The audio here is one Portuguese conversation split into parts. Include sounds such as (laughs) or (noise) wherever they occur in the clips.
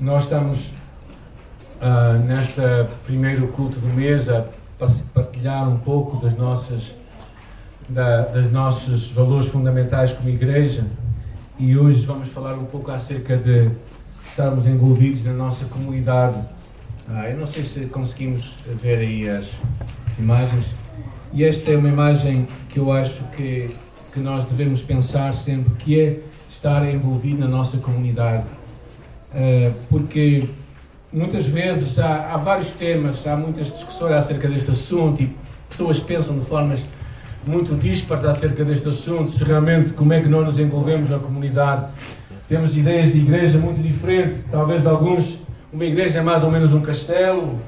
Nós estamos uh, nesta primeiro culto do mês a partilhar um pouco das nossas da, das nossos valores fundamentais como igreja e hoje vamos falar um pouco acerca de estarmos envolvidos na nossa comunidade. Ah, eu não sei se conseguimos ver aí as imagens. E esta é uma imagem que eu acho que, que nós devemos pensar sempre, que é estar envolvido na nossa comunidade. Uh, porque muitas vezes há, há, vários temas, há muitas discussões acerca deste assunto e pessoas pensam de formas muito dispares acerca deste assunto, se realmente como é que nós nos envolvemos na comunidade. Temos ideias de igreja muito diferentes, talvez alguns, uma igreja é mais ou menos um castelo,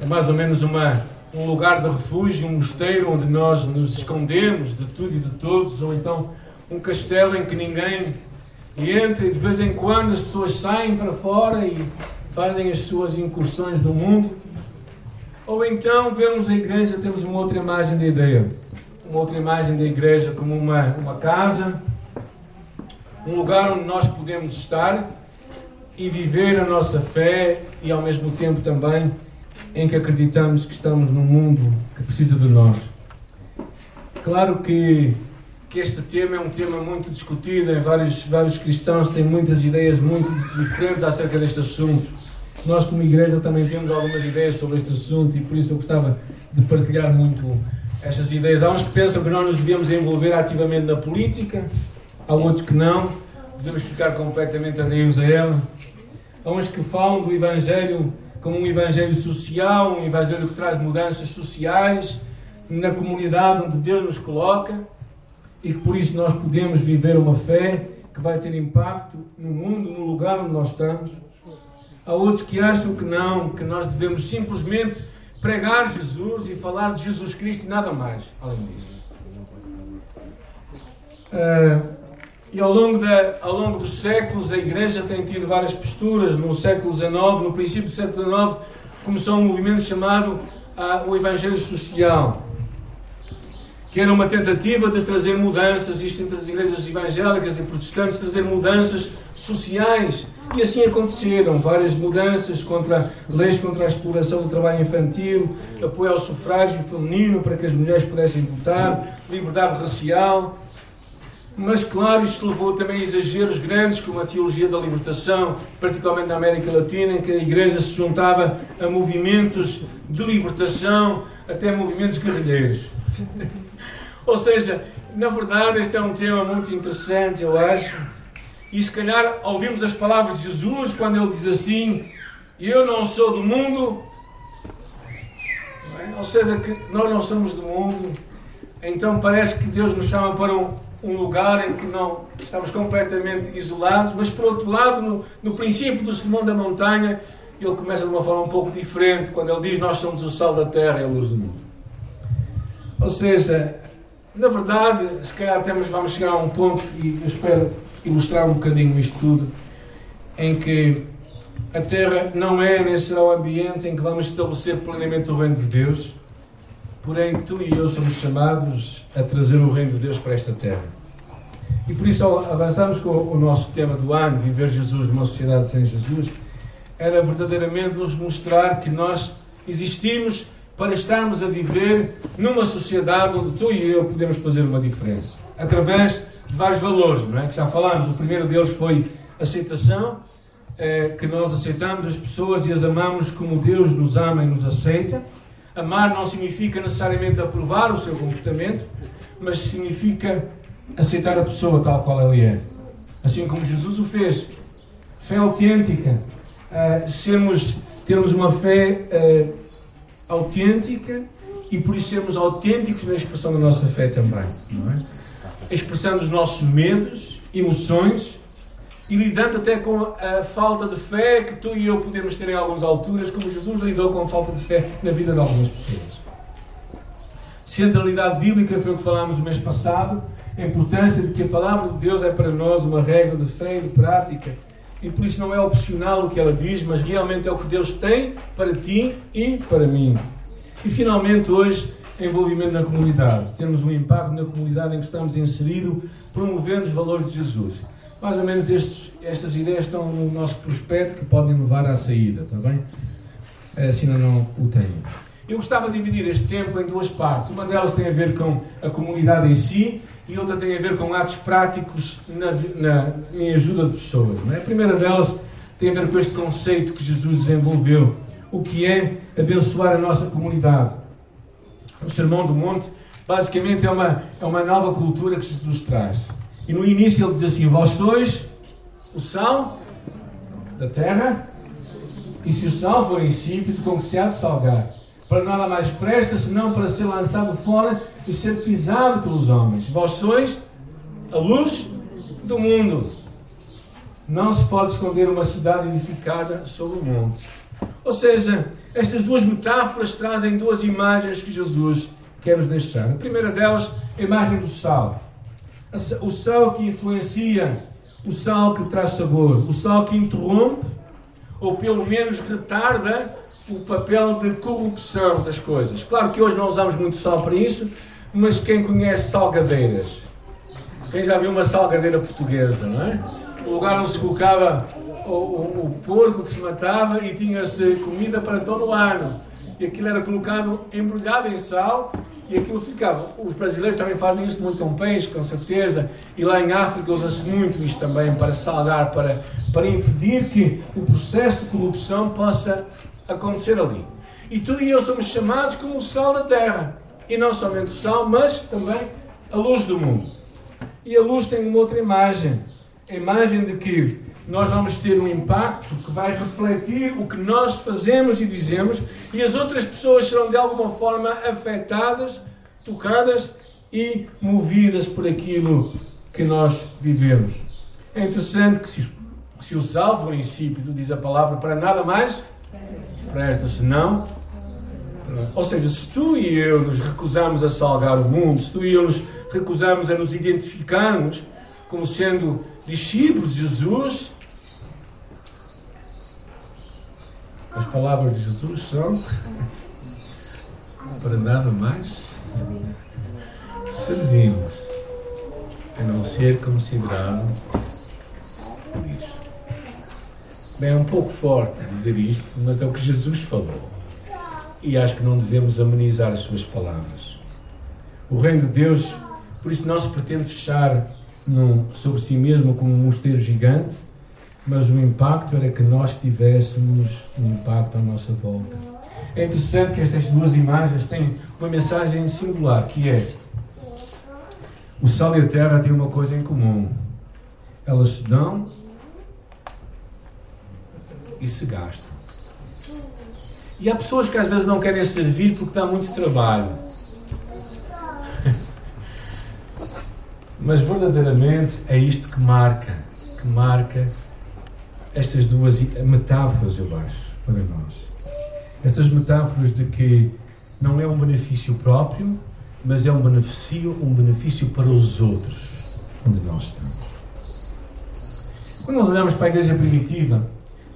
é mais ou menos uma, um lugar de refúgio, um mosteiro onde nós nos escondemos de tudo e de todos, ou então um castelo em que ninguém entra e de vez em quando as pessoas saem para fora e fazem as suas incursões no mundo. Ou então vemos a igreja, temos uma outra imagem da ideia uma outra imagem da igreja como uma, uma casa, um lugar onde nós podemos estar e viver a nossa fé e ao mesmo tempo também em que acreditamos que estamos num mundo que precisa de nós. Claro que, que este tema é um tema muito discutido, em vários, vários cristãos têm muitas ideias muito diferentes acerca deste assunto. Nós, como igreja, também temos algumas ideias sobre este assunto e por isso eu gostava de partilhar muito estas ideias. Há uns que pensam que nós nos devemos envolver ativamente na política, há outros que não, devemos ficar completamente alheios a ela. Há uns que falam do Evangelho como um Evangelho social, um Evangelho que traz mudanças sociais na comunidade onde Deus nos coloca e que por isso nós podemos viver uma fé que vai ter impacto no mundo, no lugar onde nós estamos. Há outros que acham que não, que nós devemos simplesmente pregar Jesus e falar de Jesus Cristo e nada mais além disso. Uh, e ao longo, da, ao longo dos séculos a Igreja tem tido várias posturas. No século XIX, no princípio do século XIX, começou um movimento chamado uh, o Evangelho Social, que era uma tentativa de trazer mudanças, isto entre as igrejas evangélicas e protestantes, trazer mudanças sociais e assim aconteceram várias mudanças contra leis contra a exploração do trabalho infantil, apoio ao sufrágio feminino para que as mulheres pudessem votar, liberdade racial. Mas, claro, isto levou também a exageros grandes, como a teologia da libertação, particularmente na América Latina, em que a Igreja se juntava a movimentos de libertação, até movimentos guerrilheiros. Ou seja, na verdade, este é um tema muito interessante, eu acho e se calhar ouvimos as palavras de Jesus quando ele diz assim: Eu não sou do mundo. É? Ou seja, que nós não somos do mundo. Então parece que Deus nos chama para um, um lugar em que não estamos completamente isolados. Mas por outro lado, no, no princípio do Sermão da Montanha, ele começa de uma forma um pouco diferente quando ele diz: Nós somos o sal da terra e a luz do mundo. Ou seja, na verdade, se calhar temos, vamos chegar a um ponto, e eu espero ilustrar um bocadinho isto tudo, em que a Terra não é nem será o ambiente em que vamos estabelecer plenamente o reino de Deus, porém tu e eu somos chamados a trazer o reino de Deus para esta Terra. E por isso avançamos com o nosso tema do ano, Viver Jesus numa sociedade sem Jesus, era verdadeiramente nos mostrar que nós existimos para estarmos a viver numa sociedade onde tu e eu podemos fazer uma diferença. Através de vários valores, não é? Que já falámos. O primeiro deles foi aceitação, é, que nós aceitamos as pessoas e as amamos como Deus nos ama e nos aceita. Amar não significa necessariamente aprovar o seu comportamento, mas significa aceitar a pessoa tal qual ela é. Assim como Jesus o fez. Fé autêntica. Uh, sermos, termos uma fé uh, autêntica e por isso sermos autênticos na expressão da nossa fé também. Não é? expressando os nossos medos, emoções e lidando até com a falta de fé que tu e eu podemos ter em algumas alturas, como Jesus lidou com a falta de fé na vida de algumas pessoas. Centralidade bíblica foi o que falámos o mês passado, a importância de que a palavra de Deus é para nós uma regra de fé e de prática. E por isso não é opcional o que ela diz, mas realmente é o que Deus tem para ti e para mim. E finalmente hoje envolvimento na comunidade, termos um impacto na comunidade em que estamos inseridos, promovendo os valores de Jesus. Mais ou menos estes, estas ideias estão no nosso prospecto que podem levar à saída, está bem? Assim não, não o tenho. Eu gostava de dividir este tempo em duas partes. Uma delas tem a ver com a comunidade em si e outra tem a ver com atos práticos na, na, em ajuda de pessoas. É? A primeira delas tem a ver com este conceito que Jesus desenvolveu, o que é abençoar a nossa comunidade. O Sermão do Monte, basicamente, é uma, é uma nova cultura que Jesus traz. E no início ele diz assim: Vós sois o sal da terra, e se o sal for insípido, com que se há de salgar? Para nada mais presta senão para ser lançado fora e ser pisado pelos homens. Vós sois a luz do mundo. Não se pode esconder uma cidade edificada sobre o monte. Ou seja, estas duas metáforas trazem duas imagens que Jesus quer nos deixar. A primeira delas, a imagem do sal. O sal que influencia, o sal que traz sabor, o sal que interrompe ou pelo menos retarda o papel de corrupção das coisas. Claro que hoje não usamos muito sal para isso, mas quem conhece salgadeiras? Quem já viu uma salgadeira portuguesa, não é? O lugar onde se colocava o, o, o porco que se matava e tinha-se comida para todo o ano. E aquilo era colocado embrulhado em sal e aquilo ficava. Os brasileiros também fazem isso muito com peixe, com certeza, e lá em África usa-se muito isto também para salgar, para, para impedir que o processo de corrupção possa acontecer ali. E tu e eu somos chamados como o sal da terra. E não somente o sal, mas também a luz do mundo. E a luz tem uma outra imagem. A imagem de que nós vamos ter um impacto que vai refletir o que nós fazemos e dizemos, e as outras pessoas serão de alguma forma afetadas, tocadas e movidas por aquilo que nós vivemos. É interessante que se, se o sal for insípido, diz a palavra, para nada mais presta, senão. Ou seja, se tu e eu nos recusamos a salgar o mundo, se tu e eu nos recusamos a nos identificarmos como sendo discípulos de Jesus, as palavras de Jesus são (laughs) para nada mais servimos, a não ser considerado isso. Bem, é um pouco forte dizer isto, mas é o que Jesus falou. E acho que não devemos amenizar as suas palavras. O reino de Deus, por isso não se pretende fechar num, sobre si mesmo como um mosteiro gigante, mas o impacto era que nós tivéssemos um impacto à nossa volta. É interessante que estas duas imagens têm uma mensagem singular, que é o sal e a terra têm uma coisa em comum. Elas se dão e se gastam. E há pessoas que às vezes não querem servir porque dá muito trabalho. Mas verdadeiramente é isto que marca, que marca estas duas metáforas, eu acho, para nós. Estas metáforas de que não é um benefício próprio, mas é um benefício, um benefício para os outros, onde nós estamos. Quando nós olhamos para a igreja primitiva,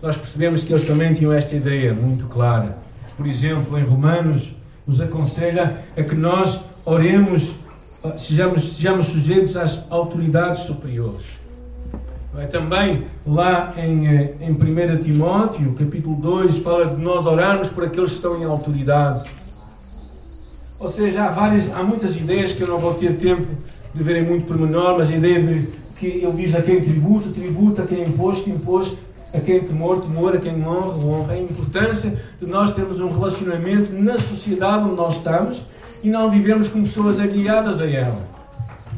nós percebemos que eles também tinham esta ideia muito clara. Por exemplo, em Romanos, nos aconselha a que nós oremos, sejamos, sejamos sujeitos às autoridades superiores. É? Também lá em, eh, em 1 Timóteo, capítulo 2, fala de nós orarmos por aqueles que estão em autoridade. Ou seja, há, várias, há muitas ideias que eu não vou ter tempo de ver em muito pormenor, mas a ideia de que ele diz a quem tributa, tributa, a quem imposto, imposto, a quem temor, temor, a quem honra, honra. A importância de nós termos um relacionamento na sociedade onde nós estamos e não vivemos como pessoas aliadas a ela.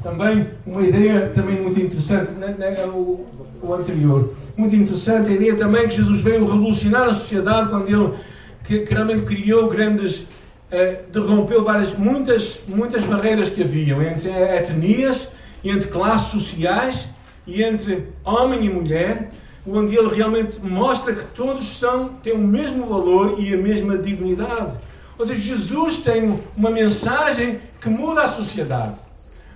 Também uma ideia também muito interessante, né, né, o, o anterior, muito interessante a ideia também que Jesus veio revolucionar a sociedade quando ele que, que realmente criou grandes, eh, derrompeu várias, muitas, muitas barreiras que haviam entre etnias, entre classes sociais e entre homem e mulher onde ele realmente mostra que todos são, têm o mesmo valor e a mesma dignidade. Ou seja, Jesus tem uma mensagem que muda a sociedade.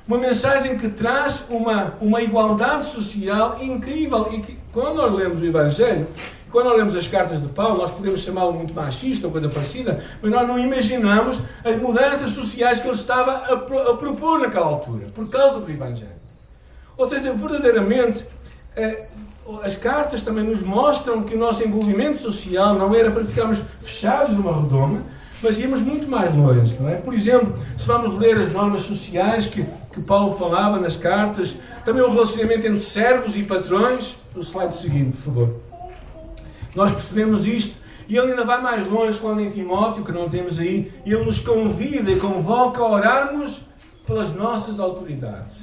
Uma mensagem que traz uma, uma igualdade social incrível. E que, quando nós lemos o Evangelho, quando nós lemos as cartas de Paulo, nós podemos chamá-lo muito machista ou coisa parecida, mas nós não imaginamos as mudanças sociais que ele estava a, a propor naquela altura, por causa do Evangelho. Ou seja, verdadeiramente eh, as cartas também nos mostram que o nosso envolvimento social não era para ficarmos fechados numa redoma, mas íamos muito mais longe, não é? Por exemplo, se vamos ler as normas sociais que, que Paulo falava nas cartas, também o relacionamento entre servos e patrões, o slide seguinte, por favor. Nós percebemos isto e ele ainda vai mais longe quando em Timóteo, que não temos aí, ele nos convida e convoca a orarmos pelas nossas autoridades.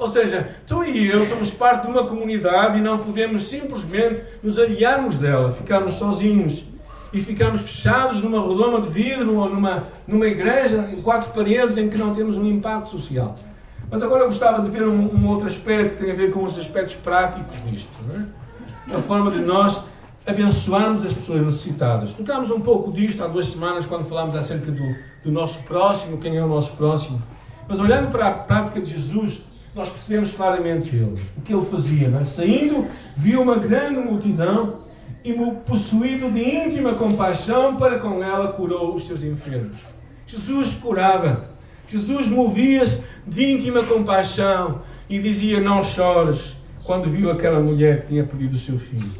Ou seja, tu e eu somos parte de uma comunidade e não podemos simplesmente nos aliarmos dela, ficarmos sozinhos e ficarmos fechados numa redoma de vidro ou numa, numa igreja em quatro paredes em que não temos um impacto social. Mas agora eu gostava de ver um, um outro aspecto que tem a ver com os aspectos práticos disto. É? A forma de nós abençoarmos as pessoas necessitadas. Tocámos um pouco disto há duas semanas quando falámos acerca do, do nosso próximo, quem é o nosso próximo. Mas olhando para a prática de Jesus, nós percebemos claramente ele, o que ele fazia. É? Saindo, viu uma grande multidão e, possuído de íntima compaixão, para com ela curou os seus enfermos. Jesus curava. Jesus movia-se de íntima compaixão e dizia: Não chores, quando viu aquela mulher que tinha perdido o seu filho.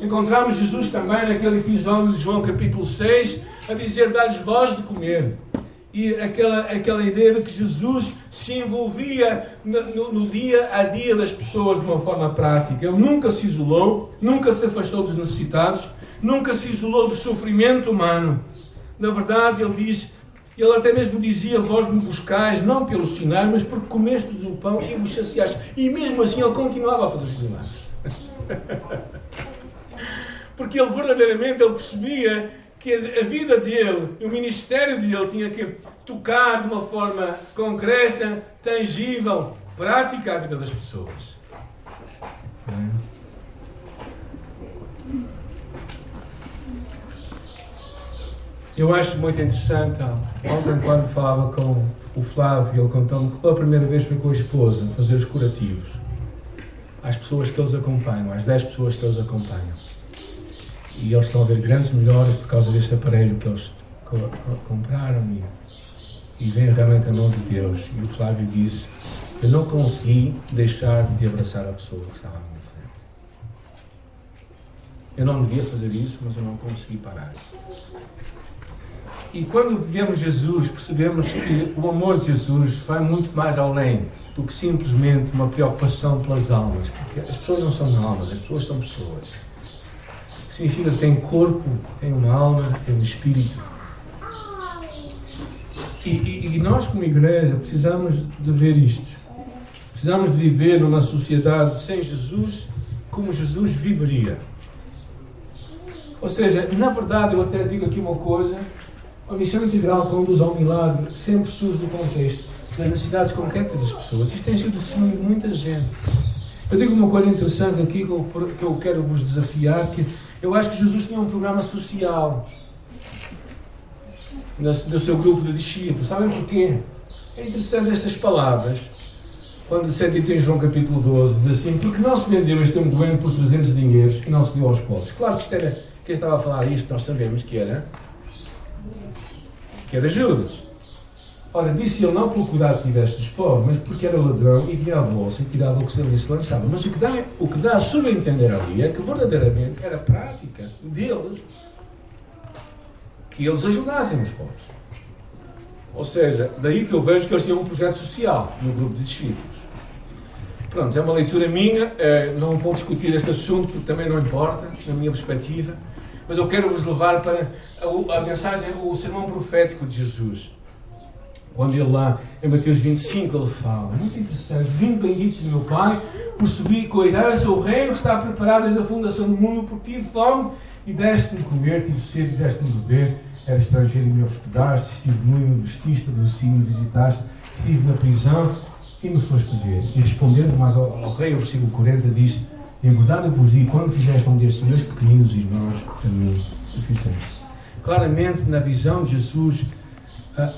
Encontramos Jesus também naquele episódio de João capítulo 6 a dizer: Dá-lhes voz de comer e aquela, aquela ideia de que Jesus se envolvia no, no, dia a dia das pessoas de uma forma prática. Ele nunca se isolou, nunca se afastou dos necessitados, nunca se isolou do sofrimento humano. Na verdade, ele diz, ele até mesmo dizia: Vós me buscais, não pelos sinais, mas porque comestes o pão e vos saciais. E mesmo assim ele continuava a fazer os milagres. (laughs) porque ele verdadeiramente ele percebia que a vida dele, o ministério dele tinha que tocar de uma forma concreta, tangível, prática a vida das pessoas. Eu acho muito interessante, ontem quando falava com o Flávio, ele contou-me que pela primeira vez foi com a esposa fazer os curativos às pessoas que eles acompanham, às 10 pessoas que eles acompanham e eles estão a ver grandes melhoras por causa deste aparelho que eles co co compraram e, e vem realmente a mão de Deus. E o Flávio disse: Eu não consegui deixar de abraçar a pessoa que estava à minha frente. Eu não devia fazer isso, mas eu não consegui parar. E quando vemos Jesus, percebemos que o amor de Jesus vai muito mais além do que simplesmente uma preocupação pelas almas, porque as pessoas não são almas, as pessoas são pessoas significa que tem corpo, tem uma alma, tem um espírito. E, e, e, nós, como igreja, precisamos de ver isto. Precisamos de viver numa sociedade sem Jesus como Jesus viveria. Ou seja, na verdade, eu até digo aqui uma coisa: a missão integral conduz ao milagre sempre surge do contexto das necessidades concretas das pessoas. Isto tem sido o testemunho de muita gente. Eu digo uma coisa interessante aqui que eu quero vos desafiar, que eu acho que Jesus tinha um programa social no, seu grupo de discípulos. Sabem porquê? É interessante estas palavras. Quando se é em João capítulo 12, diz assim: Porque não se vendeu este ungüento por 300 dinheiros e não se deu aos pobres. Claro que isto era, quem estava a falar isto, nós sabemos que era, que era Judas. Ora, disse ele não pelo cuidado que tiveste dos pobres, mas porque era ladrão e tinha a bolsa e tirava o que ali se lançava. Mas o que, dá, o que dá a subentender ali é que verdadeiramente era prática deles que eles ajudassem os pobres. Ou seja, daí que eu vejo que eles tinham um projeto social no grupo de discípulos. Pronto, é uma leitura minha, eh, não vou discutir este assunto porque também não importa, na minha perspectiva, mas eu quero vos levar para a, a mensagem, o sermão profético de Jesus. Quando ele lá, em Mateus 25, ele fala, muito interessante, vinde benditos de meu Pai, por subir com a herança o reino que está preparado desde a fundação do mundo, porque tive fome e deste-me comer, tive sede e deste-me beber, era estrangeiro e me hospedaste, estive nu e me vestiste, adoeci me visitaste, estive na prisão e me foste ver. E respondendo mais ao, ao rei, o versículo 40 diz, eu vos digo, quando fizeste um destes meus pequeninos irmãos, a mim o fizeste. Claramente, na visão de Jesus,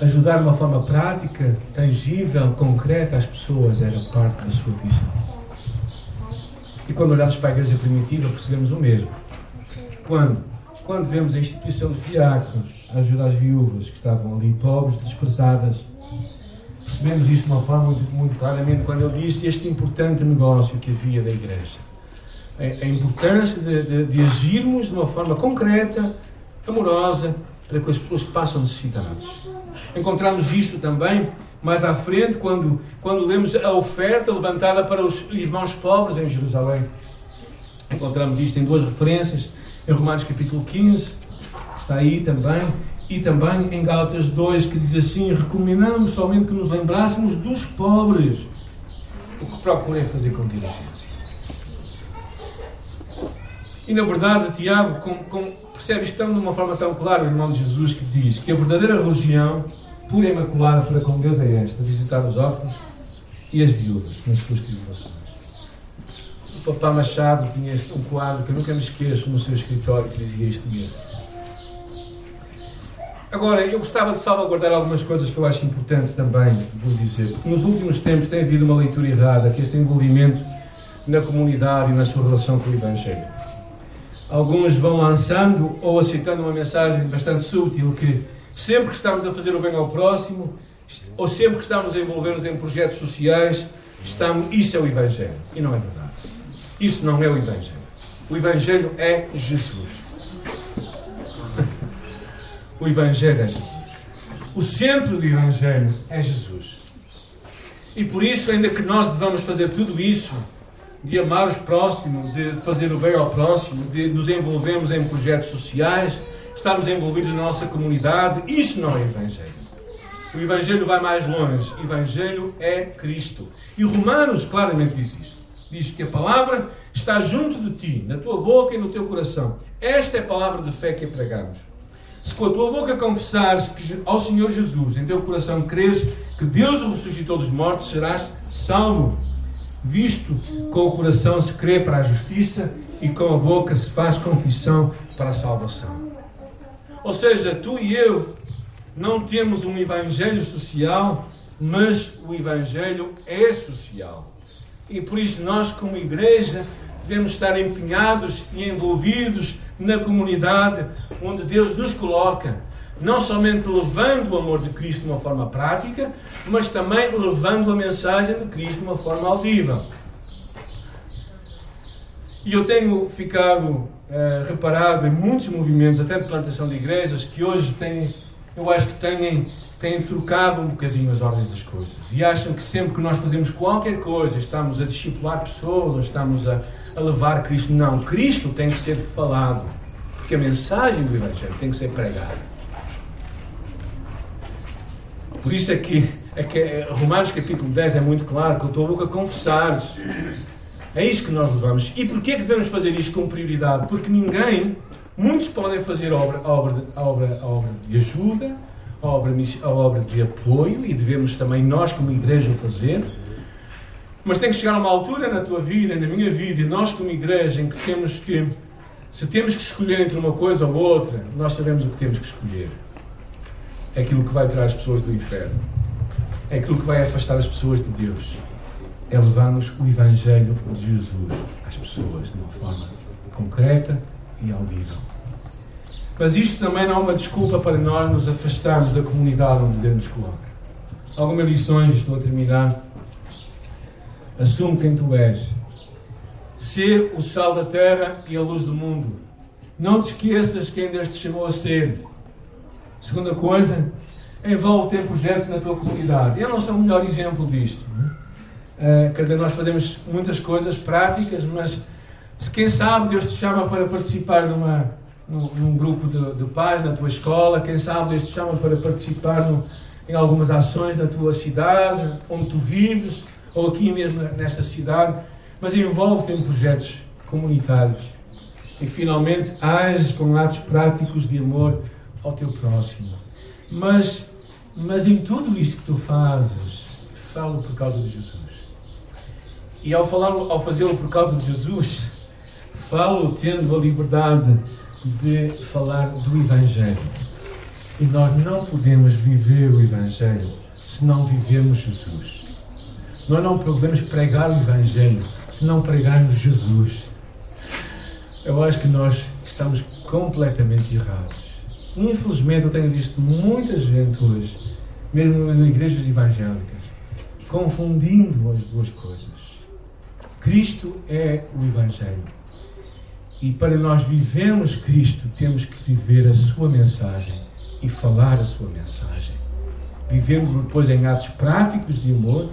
ajudar de uma forma prática, tangível, concreta às pessoas era parte da sua visão. E quando olhamos para a igreja primitiva, percebemos o mesmo. Quando? Quando vemos a instituição dos diáconos, a ajuda às viúvas que estavam ali, pobres, desprezadas, percebemos isto de uma forma muito, muito claramente quando ele disse este importante negócio que havia da igreja. a, a importância de, de, de, agirmos de uma forma concreta, amorosa, para que as pessoas que passam necessidades. Encontramos isto também mais à frente, quando, quando lemos a oferta levantada para os irmãos pobres em Jerusalém. Encontramos isto em duas referências, em Romanos capítulo 15, está aí também, e também em Gálatas 2, que diz assim: Recomendamos somente que nos lembrássemos dos pobres, o que procurei fazer com diligência. E na verdade, Tiago com, com, percebe isto de uma forma tão clara, o irmão de Jesus, que diz que a verdadeira religião, pura e imaculada para com Deus, é esta: visitar os órfãos e as viúvas nas suas tribulações. O Papá Machado tinha um quadro que eu nunca me esqueço no seu escritório que dizia isto mesmo Agora, eu gostava de salvaguardar algumas coisas que eu acho importante também vos dizer, porque nos últimos tempos tem havido uma leitura errada, que este envolvimento na comunidade e na sua relação com o Evangelho. Alguns vão lançando ou aceitando uma mensagem bastante sutil que sempre que estamos a fazer o bem ao próximo, ou sempre que estamos a envolver-nos em projetos sociais, estamos, isso é o Evangelho. E não é verdade. Isso não é o Evangelho. O Evangelho é Jesus. (laughs) O Evangelho é Jesus. O centro do Evangelho é Jesus. E por isso, ainda que nós devamos fazer tudo isso, de amar os próximos, de fazer o bem ao próximo, de nos envolvermos em projetos sociais, estarmos envolvidos na nossa comunidade, isso não é Evangelho. O Evangelho vai mais longe. Evangelho é Cristo. E Romanos claramente diz isso. Diz que a palavra está junto de ti, na tua boca e no teu coração. Esta é a palavra de fé que pregamos. Se com a tua boca confessares ao Senhor Jesus, em teu coração creres que Deus o ressuscitou dos mortos, serás salvo. Visto com o coração se crê para a justiça e com a boca se faz confissão para a salvação. Ou seja, tu e eu não temos um evangelho social, mas o evangelho é social. E por isso nós, como igreja, devemos estar empenhados e envolvidos na comunidade onde Deus nos coloca, não somente levando o amor de Cristo de uma forma prática, mas também levando a mensagem de Cristo de uma forma audível. E eu tenho ficado uh, reparado em muitos movimentos, até de plantação de igrejas, que hoje têm, eu acho que têm, têm trocado um bocadinho as ordens das coisas. E acham que sempre que nós fazemos qualquer coisa, estamos a discipular pessoas ou estamos a, a levar Cristo. Não, Cristo tem que ser falado. Porque a mensagem do Evangelho tem que ser pregada. Por isso é que, é que é, Romanos capítulo 10 é muito claro, que a tua boca confessares. É isso que nós levamos. E porquê que devemos fazer isto com prioridade? Porque ninguém, muitos podem fazer obra, obra, obra, obra de ajuda, a obra, a obra de apoio, e devemos também nós, como igreja, fazer. Mas tem que chegar a uma altura na tua vida, na minha vida, e nós como igreja, em que temos que, se temos que escolher entre uma coisa ou outra, nós sabemos o que temos que escolher. É aquilo que vai tirar as pessoas do inferno. É aquilo que vai afastar as pessoas de Deus. É levar-nos o Evangelho de Jesus às pessoas de uma forma concreta e audível. Mas isto também não é uma desculpa para nós nos afastarmos da comunidade onde Deus nos coloca. Algumas lições, estou a terminar Assume quem tu és. Ser o sal da terra e a luz do mundo. Não te esqueças quem Deus te chamou a ser. Segunda coisa, envolve ter projetos na tua comunidade. Eu não sou o melhor exemplo disto. Uh, quer dizer, nós fazemos muitas coisas práticas, mas se quem sabe Deus te chama para participar numa, num, num grupo de, de, pais na tua escola, quem sabe Deus te chama para participar no, em algumas ações na tua cidade, onde tu vives, ou aqui mesmo nesta cidade, mas envolve-te em projetos comunitários. E finalmente age com atos práticos de amor ao teu próximo. Mas, mas em tudo isto que tu fazes, falo por causa de Jesus. E ao, ao fazê-lo por causa de Jesus, falo tendo a liberdade de falar do Evangelho. E nós não podemos viver o Evangelho se não vivermos Jesus. Nós não podemos pregar o Evangelho se não pregarmos Jesus. Eu acho que nós estamos completamente errados. Infelizmente, eu tenho visto muita gente hoje, mesmo em igrejas evangélicas, confundindo as duas coisas. Cristo é o Evangelho. E para nós vivermos Cristo, temos que viver a sua mensagem e falar a sua mensagem. Vivendo depois em atos práticos de amor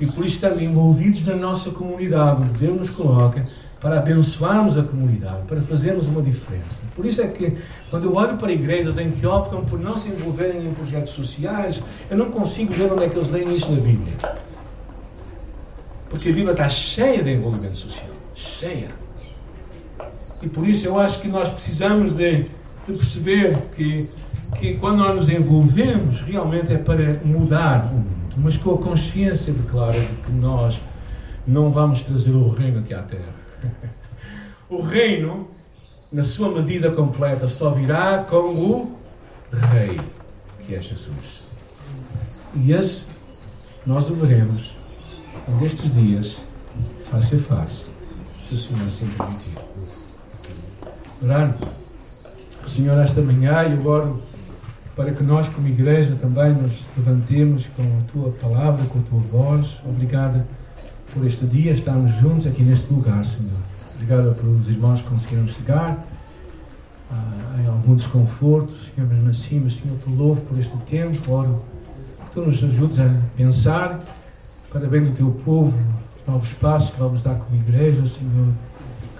e por isso estando envolvidos na nossa comunidade, onde Deus nos coloca, para abençoarmos a comunidade, para fazermos uma diferença. Por isso é que, quando eu olho para igrejas em que optam por não se envolverem em projetos sociais, eu não consigo ver onde é que eles leem isso na Bíblia. Porque a Bíblia está cheia de envolvimento social. Cheia. E por isso eu acho que nós precisamos de, de perceber que, que quando nós nos envolvemos, realmente é para mudar o mundo, mas com a consciência de clara de que nós não vamos trazer o reino aqui à Terra (laughs) o reino, na sua medida completa, só virá com o Rei, que é Jesus. E esse nós o veremos destes dias, face a face, se o Senhor assim permitir. Orar, Senhor, esta manhã eu oro para que nós, como igreja, também nos levantemos com a tua palavra, com a tua voz. Obrigada por este dia estarmos juntos aqui neste lugar, Senhor. Obrigado pelos irmãos que conseguiram chegar ah, em algum desconforto, Senhor, mesmo assim, mas Senhor, te louvo por este tempo, oro que tu nos ajudes a pensar para bem do teu povo, os novos passos que vamos dar como igreja, Senhor,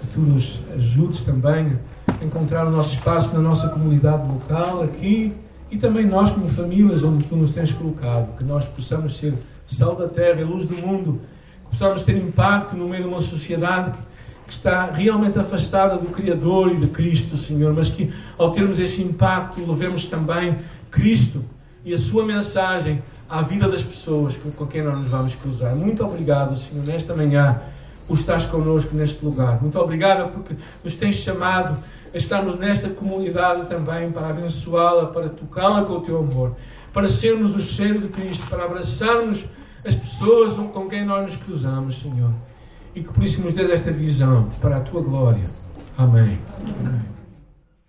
que tu nos ajudes também a encontrar o nosso espaço na nossa comunidade local, aqui, e também nós como famílias onde tu nos tens colocado, que nós possamos ser sal da terra e luz do mundo, possamos ter impacto no meio de uma sociedade que está realmente afastada do Criador e de Cristo, Senhor, mas que ao termos esse impacto levemos também Cristo e a sua mensagem à vida das pessoas com quem nós nos vamos cruzar. Muito obrigado, Senhor, nesta manhã por estares connosco neste lugar. Muito obrigado porque nos tens chamado a estarmos nesta comunidade também para abençoá-la, para tocá-la com o teu amor, para sermos o cheiro de Cristo, para abraçarmos as pessoas com quem nós nos cruzamos, Senhor. E que por isso nos dê esta visão para a tua glória. Amém. Amém.